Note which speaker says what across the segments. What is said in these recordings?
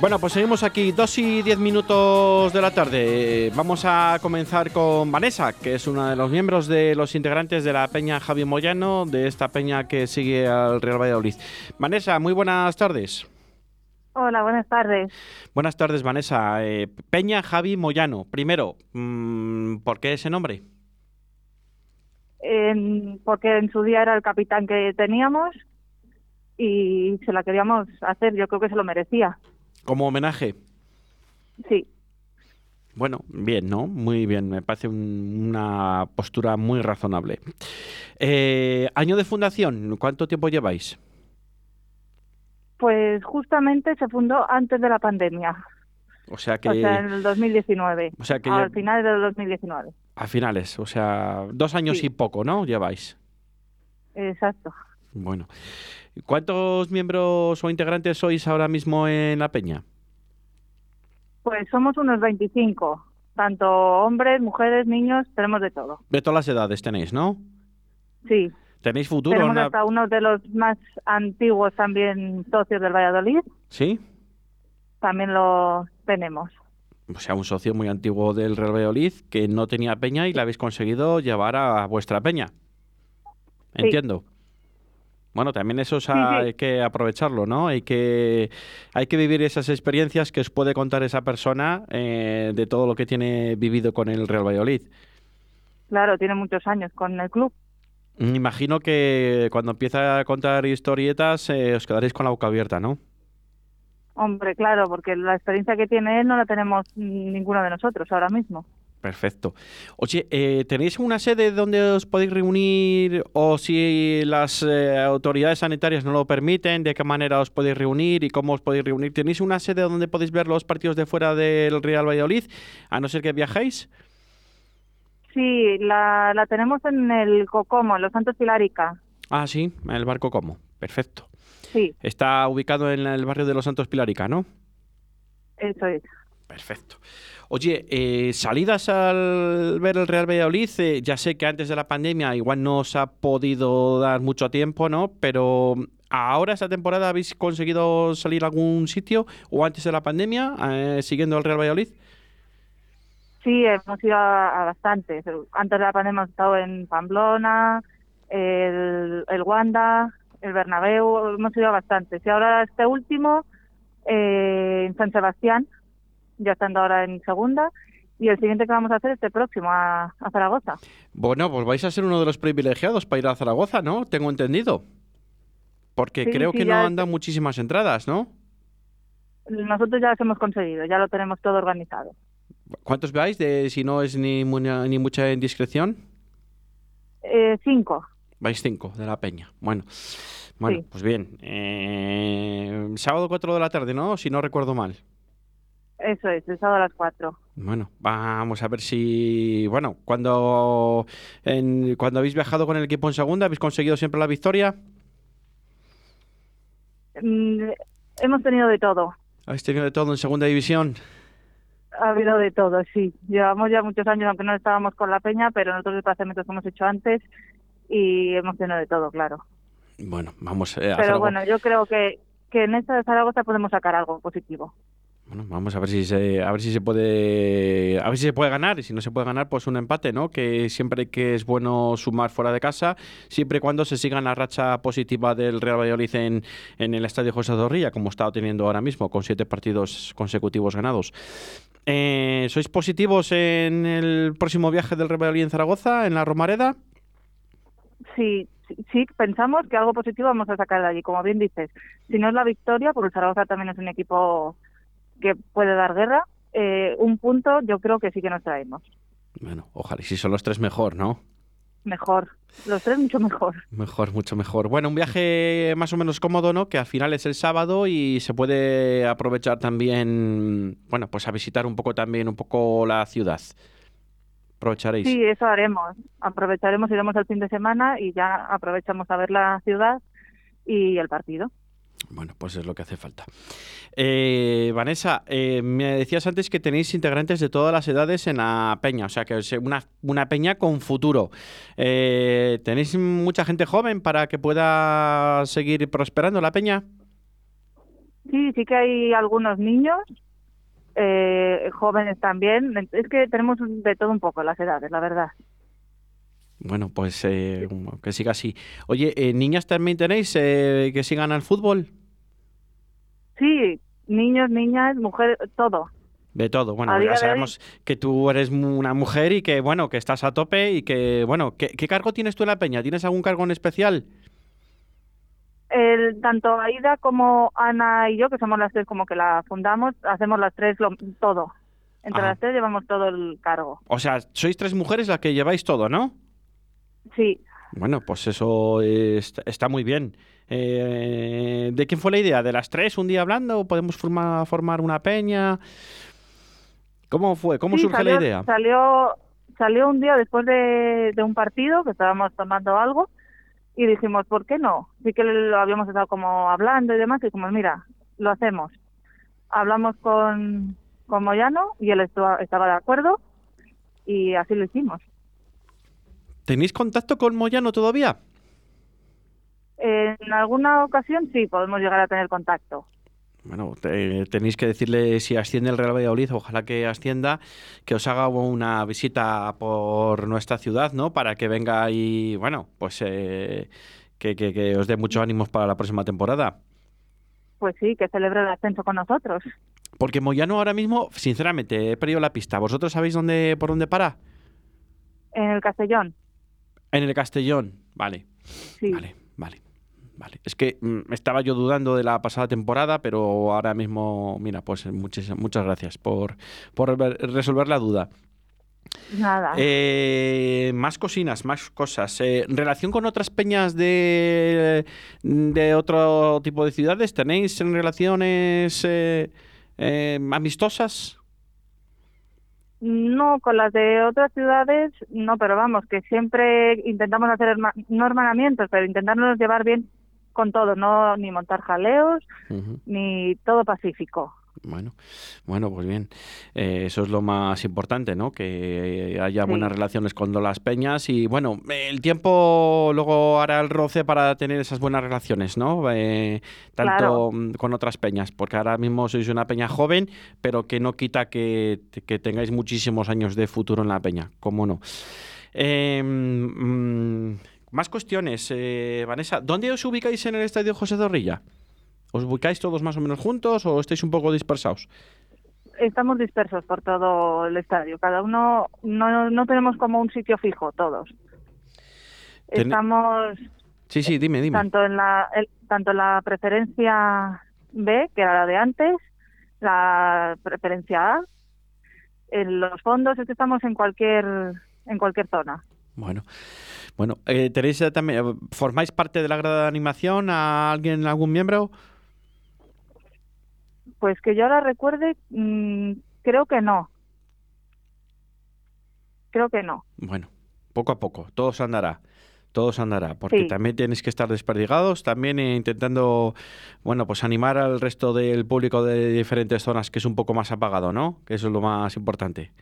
Speaker 1: Bueno, pues seguimos aquí, dos y diez minutos de la tarde. Vamos a comenzar con Vanessa, que es una de los miembros de los integrantes de la Peña Javi Moyano, de esta peña que sigue al Real Valladolid. Vanessa, muy buenas tardes.
Speaker 2: Hola, buenas tardes.
Speaker 1: Buenas tardes, Vanessa. Eh, peña Javi Moyano. Primero, mm, ¿por qué ese nombre?
Speaker 2: porque en su día era el capitán que teníamos y se la queríamos hacer, yo creo que se lo merecía.
Speaker 1: ¿Como homenaje?
Speaker 2: Sí.
Speaker 1: Bueno, bien, ¿no? Muy bien, me parece una postura muy razonable. Eh, año de fundación, ¿cuánto tiempo lleváis?
Speaker 2: Pues justamente se fundó antes de la pandemia.
Speaker 1: O sea que...
Speaker 2: O sea, en el 2019.
Speaker 1: O sea que...
Speaker 2: Al final del 2019.
Speaker 1: A finales, o sea, dos años y poco, ¿no? Lleváis.
Speaker 2: Exacto.
Speaker 1: Bueno. ¿Cuántos miembros o integrantes sois ahora mismo en la peña?
Speaker 2: Pues somos unos 25, tanto hombres, mujeres, niños, tenemos de todo.
Speaker 1: De todas las edades tenéis, ¿no?
Speaker 2: Sí.
Speaker 1: ¿Tenéis futuro?
Speaker 2: Tenemos hasta uno de los más antiguos también socios del Valladolid.
Speaker 1: ¿Sí?
Speaker 2: También lo tenemos.
Speaker 1: O sea, un socio muy antiguo del Real Valladolid que no tenía peña y la habéis conseguido llevar a vuestra peña. Entiendo. Bueno, también eso hay que aprovecharlo, ¿no? Hay que, hay que vivir esas experiencias que os puede contar esa persona eh, de todo lo que tiene vivido con el Real Valladolid.
Speaker 2: Claro, tiene muchos años con el club.
Speaker 1: Me imagino que cuando empieza a contar historietas eh, os quedaréis con la boca abierta, ¿no?
Speaker 2: Hombre, claro, porque la experiencia que tiene él no la tenemos ninguno de nosotros ahora mismo.
Speaker 1: Perfecto. Oye, eh, ¿tenéis una sede donde os podéis reunir o si las eh, autoridades sanitarias no lo permiten, de qué manera os podéis reunir y cómo os podéis reunir? ¿Tenéis una sede donde podéis ver los partidos de fuera del Real Valladolid, a no ser que viajéis?
Speaker 2: Sí, la, tenemos en el Cocomo, en Los Santos Pilarica.
Speaker 1: Ah, sí, en el barco Cocomo. Perfecto.
Speaker 2: Sí.
Speaker 1: Está ubicado en el barrio de Los Santos Pilarica, ¿no?
Speaker 2: Eso es.
Speaker 1: Perfecto. Oye, eh, salidas al ver el Real Valladolid, eh, ya sé que antes de la pandemia igual no os ha podido dar mucho tiempo, ¿no? Pero ahora esta temporada habéis conseguido salir a algún sitio o antes de la pandemia eh, siguiendo al Real Valladolid.
Speaker 2: Sí, hemos ido a, bastantes. Antes de la pandemia hemos estado en Pamplona, el, Wanda, el Bernabéu, hemos ido a bastantes. Y ahora este último en San Sebastián, ya estando ahora en segunda. Y el siguiente que vamos a hacer es este próximo, a, Zaragoza.
Speaker 1: Bueno, pues vais a ser uno de los privilegiados para ir a Zaragoza, ¿no? Tengo entendido. Porque creo que no andan muchísimas entradas, ¿no?
Speaker 2: Nosotros ya las hemos conseguido, ya lo tenemos todo organizado.
Speaker 1: ¿Cuántos veis, de, si no es ni, ni mucha indiscreción?
Speaker 2: Eh, cinco.
Speaker 1: Vais cinco de la peña. Bueno, bueno pues bien. Eh, sábado 4 de la tarde, ¿no? Si no recuerdo mal.
Speaker 2: Eso es, el sábado a las 4.
Speaker 1: Bueno, vamos a ver si, bueno, cuando, en, cuando habéis viajado con el equipo en segunda, ¿habéis conseguido siempre la victoria?
Speaker 2: Mm, hemos tenido de todo.
Speaker 1: ¿Habéis tenido de todo en segunda división?
Speaker 2: Ha habido de todo, sí. Llevamos ya muchos años, aunque no estábamos con la peña, pero nosotros desplazamientos que hemos hecho antes y hemos tenido de todo, claro.
Speaker 1: Bueno, vamos eh, a
Speaker 2: Pero bueno, yo creo que, que en esta de Zaragoza podemos sacar algo positivo.
Speaker 1: Bueno, vamos a ver si se, a ver si se puede, a ver si se puede ganar y si no se puede ganar, pues un empate, ¿no? Que siempre que es bueno sumar fuera de casa, siempre y cuando se siga la racha positiva del Real Valladolid en, en el Estadio José Zorrilla, como está teniendo ahora mismo, con siete partidos consecutivos ganados. Eh, ¿Sois positivos en el próximo viaje del Real Valladolid en Zaragoza, en la Romareda?
Speaker 2: Sí, sí, pensamos que algo positivo vamos a sacar de allí, como bien dices. Si no es la victoria, porque Zaragoza también es un equipo que puede dar guerra, eh, un punto yo creo que sí que nos traemos.
Speaker 1: Bueno, ojalá, y si son los tres mejor, ¿no?
Speaker 2: Mejor, los tres mucho mejor.
Speaker 1: Mejor, mucho mejor. Bueno, un viaje más o menos cómodo, ¿no? Que al final es el sábado y se puede aprovechar también, bueno, pues a visitar un poco también, un poco la ciudad. Aprovecharéis.
Speaker 2: Sí, eso haremos. Aprovecharemos, iremos el fin de semana y ya aprovechamos a ver la ciudad y el partido.
Speaker 1: Bueno, pues es lo que hace falta. Eh, Vanessa, eh, me decías antes que tenéis integrantes de todas las edades en la peña, o sea que es una, una peña con futuro. Eh, ¿Tenéis mucha gente joven para que pueda seguir prosperando la peña?
Speaker 2: Sí, sí que hay algunos niños, eh, jóvenes también. Es que tenemos de todo un poco las edades, la verdad.
Speaker 1: Bueno, pues eh, que siga así. Oye, eh, ¿niñas también tenéis eh, que sigan al fútbol?
Speaker 2: Sí, niños, niñas, mujeres, todo.
Speaker 1: De todo. Bueno, ya sabemos que tú eres una mujer y que, bueno, que estás a tope y que, bueno, ¿qué, qué cargo tienes tú en la peña? ¿Tienes algún cargo en especial?
Speaker 2: El, tanto Aida como Ana y yo, que somos las tres como que la fundamos, hacemos las tres lo- todo. Entre
Speaker 1: Ajá.
Speaker 2: las tres llevamos todo el cargo.
Speaker 1: O sea, sois tres mujeres las que lleváis todo, ¿no?
Speaker 2: Sí,
Speaker 1: Bueno, pues eso es- está muy bien. Eh, ¿De quién fue la idea? ¿De las tres un día hablando? ¿Podemos forma- formar una peña? ¿Cómo fue? ¿Cómo
Speaker 2: Sí,
Speaker 1: surge
Speaker 2: salió,
Speaker 1: la idea?
Speaker 2: Salió, salió un día después de, de un partido que estábamos tomando algo y dijimos, ¿por qué no? Sí que lo habíamos estado como hablando y demás y dijimos, mira, lo hacemos. Hablamos con, con Moyano y él estaba de acuerdo y así lo hicimos.
Speaker 1: ¿Tenéis contacto con Moyano todavía?
Speaker 2: En alguna ocasión sí podemos llegar a tener contacto.
Speaker 1: Bueno, te- tenéis que decirle si asciende el Real Valladolid, ojalá que ascienda, que os haga una visita por nuestra ciudad, ¿no? Para que venga y, bueno, pues eh, que, que- que os dé muchos ánimos para la próxima temporada.
Speaker 2: Pues sí, que celebre el ascenso con nosotros.
Speaker 1: Porque Moyano ahora mismo, sinceramente, he perdido la pista. ¿Vosotros sabéis dónde, por dónde para?
Speaker 2: En el Castellón,
Speaker 1: En el Castellón. Vale,
Speaker 2: sí.
Speaker 1: vale, vale. Vale. Es que mm, estaba yo dudando de la pasada temporada, pero ahora mismo, mira, pues muchas, muchas gracias por, por ver- resolver la duda.
Speaker 2: Nada.
Speaker 1: Eh, más cocinas, más cosas. Eh, ¿Relación con otras peñas de, de otro tipo de ciudades? ¿Tenéis relaciones eh, eh, amistosas?
Speaker 2: No, con las de otras ciudades, no, pero vamos, que siempre intentamos hacer, no hermanamientos, pero intentarnos llevar bien con todo, no ni montar jaleos, ni todo pacífico.
Speaker 1: Bueno, bueno, pues bien. Eh, eso es lo más importante, ¿no? Que haya
Speaker 2: Sí.
Speaker 1: buenas relaciones con las peñas y bueno, el tiempo luego hará el roce para tener esas buenas relaciones, ¿no? Eh, tanto
Speaker 2: Claro.
Speaker 1: mm, con otras peñas, porque ahora mismo sois una peña joven, pero que no quita que, que tengáis muchísimos años de futuro en la peña, ¿cómo no? Eh, mm, más cuestiones, eh, Vanessa. ¿Dónde os ubicáis en el estadio José Zorrilla? ¿Os ubicáis todos más o menos juntos o estáis un poco dispersados?
Speaker 2: Estamos dispersos por todo el estadio, cada uno, no, no tenemos como un sitio fijo todos.
Speaker 1: Ten-
Speaker 2: Estamos
Speaker 1: Sí, sí, dime, dime.
Speaker 2: tanto en la el- tanto en la preferencia B, que era la de antes, la preferencia A, en los fondos, es que estamos en cualquier en cualquier zona.
Speaker 1: Bueno, bueno, eh, tenéis también, formáis parte de la grada de animación a alguien, algún miembro?
Speaker 2: Pues que yo ahora recuerde, mm, creo que no. Creo que no.
Speaker 1: Bueno, poco a poco, todo se andará. Todo se andará, porque
Speaker 2: Sí.
Speaker 1: también tenéis que estar desperdigados, también eh, intentando, bueno, pues animar al resto del público de diferentes zonas que es un poco más apagado, ¿no? Que eso es lo más importante.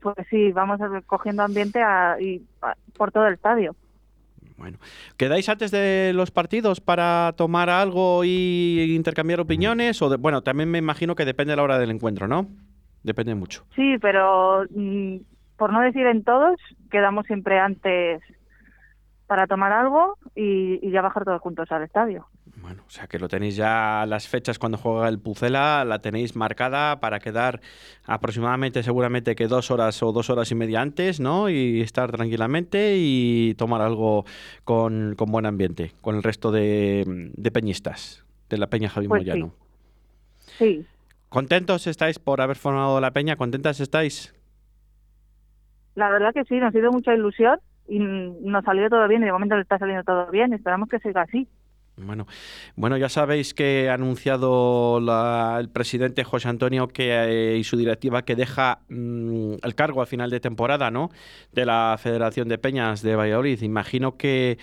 Speaker 2: Pues sí, vamos cogiendo ambiente a- y, a- por todo el estadio.
Speaker 1: Bueno, ¿quedáis antes de los partidos para tomar algo y intercambiar opiniones? O bueno, también me imagino que depende de la hora del encuentro, ¿no? Depende mucho.
Speaker 2: Sí, pero mm, por no decir en todos, quedamos siempre antes para tomar algo y ya bajar todos juntos al estadio.
Speaker 1: Bueno, o sea que lo tenéis ya las fechas cuando juega el Pucela, la tenéis marcada para quedar aproximadamente, seguramente que dos horas o dos horas y media antes, ¿no? Y estar tranquilamente y tomar algo con, con buen ambiente, con el resto de, de peñistas de la Peña Javi
Speaker 2: Pues sí.
Speaker 1: Moyano.
Speaker 2: Sí,
Speaker 1: ¿Contentos estáis por haber formado la Peña? ¿Contentas estáis?
Speaker 2: la verdad que sí, nos hizo mucha ilusión y nos salió todo bien y de momento le está saliendo todo bien esperamos que siga así.
Speaker 1: Bueno, bueno, ya sabéis que ha anunciado la- el presidente José Antonio que eh, y su directiva que deja mm, el cargo al final de temporada, ¿no? De la Federación de Peñas de Valladolid. Imagino que,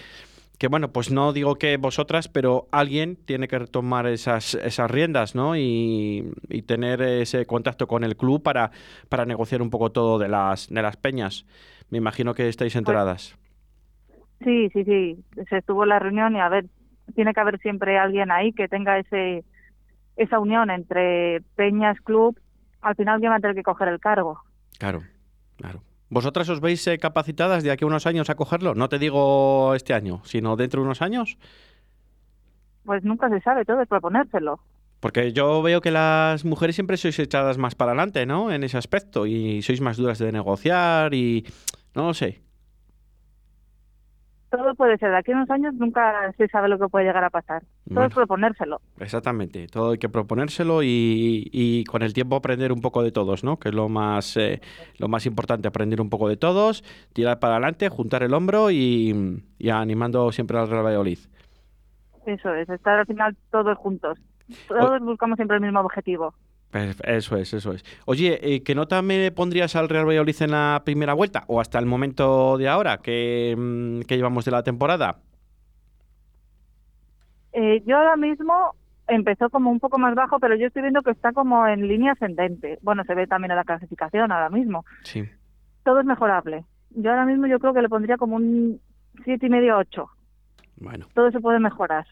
Speaker 1: que bueno, pues no digo que vosotras, pero alguien tiene que retomar esas, esas riendas, ¿no? Y, y tener ese contacto con el club para, para negociar un poco todo de las, de las peñas. Me imagino que estáis enteradas.
Speaker 2: Sí, sí, sí, se estuvo la reunión y a ver, tiene que haber siempre alguien ahí que tenga ese esa unión entre peñas, club, al final quién va a tener que coger el cargo.
Speaker 1: Claro, claro. ¿Vosotras os veis eh, capacitadas de aquí a unos años a cogerlo? No te digo este año, sino dentro de unos años.
Speaker 2: Pues nunca se sabe, todo es proponérselo.
Speaker 1: Porque yo veo que las mujeres siempre sois echadas más para adelante, ¿no? En ese aspecto y sois más duras de negociar y no lo sé.
Speaker 2: Todo puede ser, de aquí a unos años nunca se sabe lo que puede llegar a pasar. Todo
Speaker 1: Bueno.
Speaker 2: es proponérselo.
Speaker 1: Exactamente, todo hay que proponérselo y, y con el tiempo aprender un poco de todos, ¿no? Que es lo más, eh, lo más importante, aprender un poco de todos, tirar para adelante, juntar el hombro y, y animando siempre al Real Valladolid.
Speaker 2: Eso es, estar al final todos juntos. Todos buscamos siempre el mismo objetivo.
Speaker 1: Pues Eso es, eso es. Oye, eh, ¿qué nota me pondrías al Real Valladolid en la primera vuelta o hasta el momento de ahora que, mm, que llevamos de la temporada?
Speaker 2: Eh, yo ahora mismo empezó como un poco más bajo, pero yo estoy viendo que está como en línea ascendente. Bueno, se ve también en la clasificación ahora mismo.
Speaker 1: Sí.
Speaker 2: Todo es mejorable. Yo ahora mismo yo creo que le pondría como un siete y medio, ocho.
Speaker 1: Bueno,
Speaker 2: Todo se puede mejorar.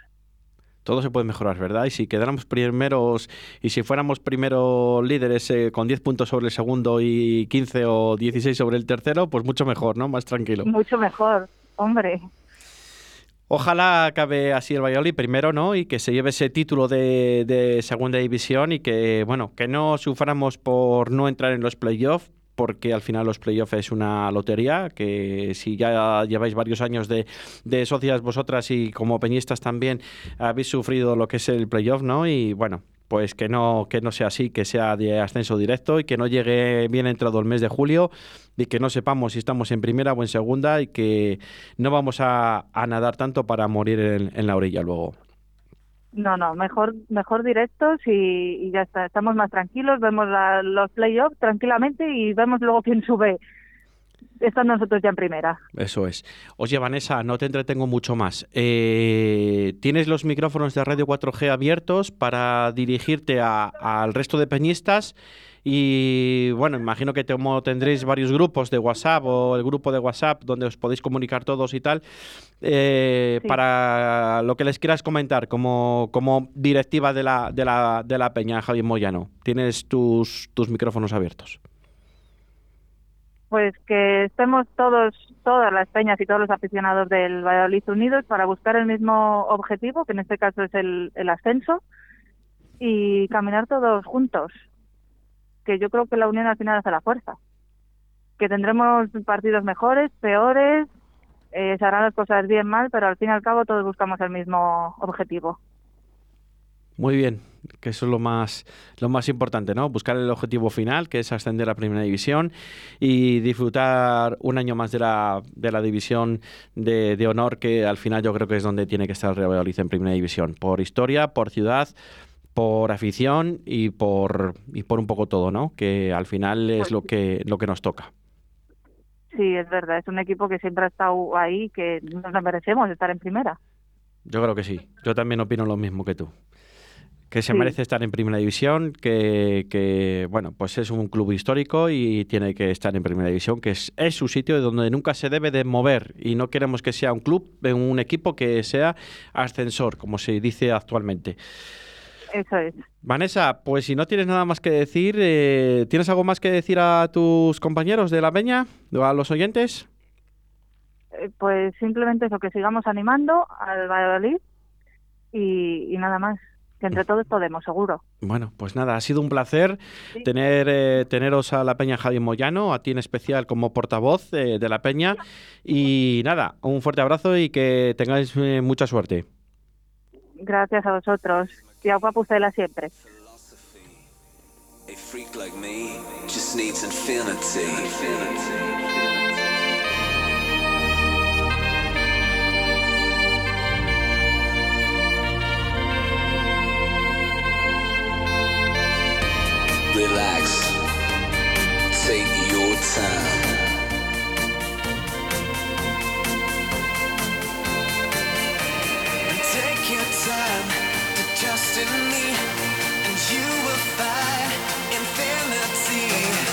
Speaker 1: Todo se puede mejorar, ¿verdad? Y si quedáramos primeros y si fuéramos primeros líderes eh, con 10 puntos sobre el segundo y 15 o 16 sobre el tercero, pues mucho mejor, ¿no? Más tranquilo.
Speaker 2: Mucho mejor, hombre.
Speaker 1: Ojalá acabe así el Valladolid primero, ¿no? Y que se lleve ese título de, de segunda división y que, bueno, que no suframos por no entrar en los playoffs, porque al final los playoffs es una lotería, que si ya lleváis varios años de, socias vosotras y como peñistas también habéis sufrido lo que es el playoff, ¿no? Y bueno, pues que no, que no sea así, que sea de ascenso directo y que no llegue bien entrado el mes de julio y que no sepamos si estamos en primera o en segunda y que no vamos a, a nadar tanto para morir en, en la orilla luego.
Speaker 2: No, no, mejor, mejor directos y, ya está. Estamos más tranquilos, vemos la- los playoffs tranquilamente y vemos luego quién sube. Están nosotros ya en primera.
Speaker 1: Eso es. Oye, Vanessa, no te entretengo mucho más. Eh, ¿Tienes los micrófonos de Radio 4G abiertos para dirigirte al resto de peñistas? Y bueno, imagino que tendréis varios grupos de WhatsApp o el grupo de WhatsApp donde os podéis comunicar todos y tal, eh,
Speaker 2: Sí.
Speaker 1: para lo que les quieras comentar como, como directiva de la, de, la, de la peña, Javier Moyano. Tienes tus, tus micrófonos abiertos.
Speaker 2: Pues que estemos todos, todas las peñas y todos los aficionados del Valladolid unidos para buscar el mismo objetivo, que en este caso es el, el ascenso, y caminar todos juntos. Que yo creo que la unión al final hace la fuerza. Que tendremos partidos mejores, peores, eh, se harán las cosas bien mal, pero al fin y al cabo todos buscamos el mismo objetivo.
Speaker 1: Muy bien, que eso es lo más, lo más importante, ¿no? Buscar el objetivo final, que es ascender a Primera División y disfrutar un año más de la, de la división de, de honor, que al final yo creo que es donde tiene que estar el Real Valladolid en Primera División. Por historia, por ciudad, por afición y por, y por un poco todo, ¿no? Que al final es
Speaker 2: Pues
Speaker 1: lo que, lo que nos toca.
Speaker 2: Sí, es verdad, es un equipo que siempre ha estado ahí, que nos lo merecemos estar en primera.
Speaker 1: Yo creo que sí. Yo también opino lo mismo que tú. Que se
Speaker 2: Sí.
Speaker 1: merece estar en primera división, que, que, bueno, pues es un club histórico y tiene que estar en primera división, que es, es su sitio donde nunca se debe de mover y no queremos que sea un club, un equipo que sea ascensor, como se dice actualmente.
Speaker 2: Eso es.
Speaker 1: Vanessa, pues si no tienes nada más que decir, eh, ¿tienes algo más que decir a tus compañeros de la peña, a los oyentes?
Speaker 2: Eh, Pues simplemente eso, que sigamos animando al Valladolid y, y nada más. Que entre todos podemos, seguro.
Speaker 1: Bueno, pues nada, ha sido un placer
Speaker 2: Sí.
Speaker 1: tener eh, teneros a la Peña Javier Moyano, a ti en especial como portavoz eh, de la Peña. Y nada, un fuerte abrazo y que tengáis eh, mucha suerte.
Speaker 2: Gracias a vosotros. Y a Pucela siempre.
Speaker 3: Relax. Take your time. in and you will find infinity.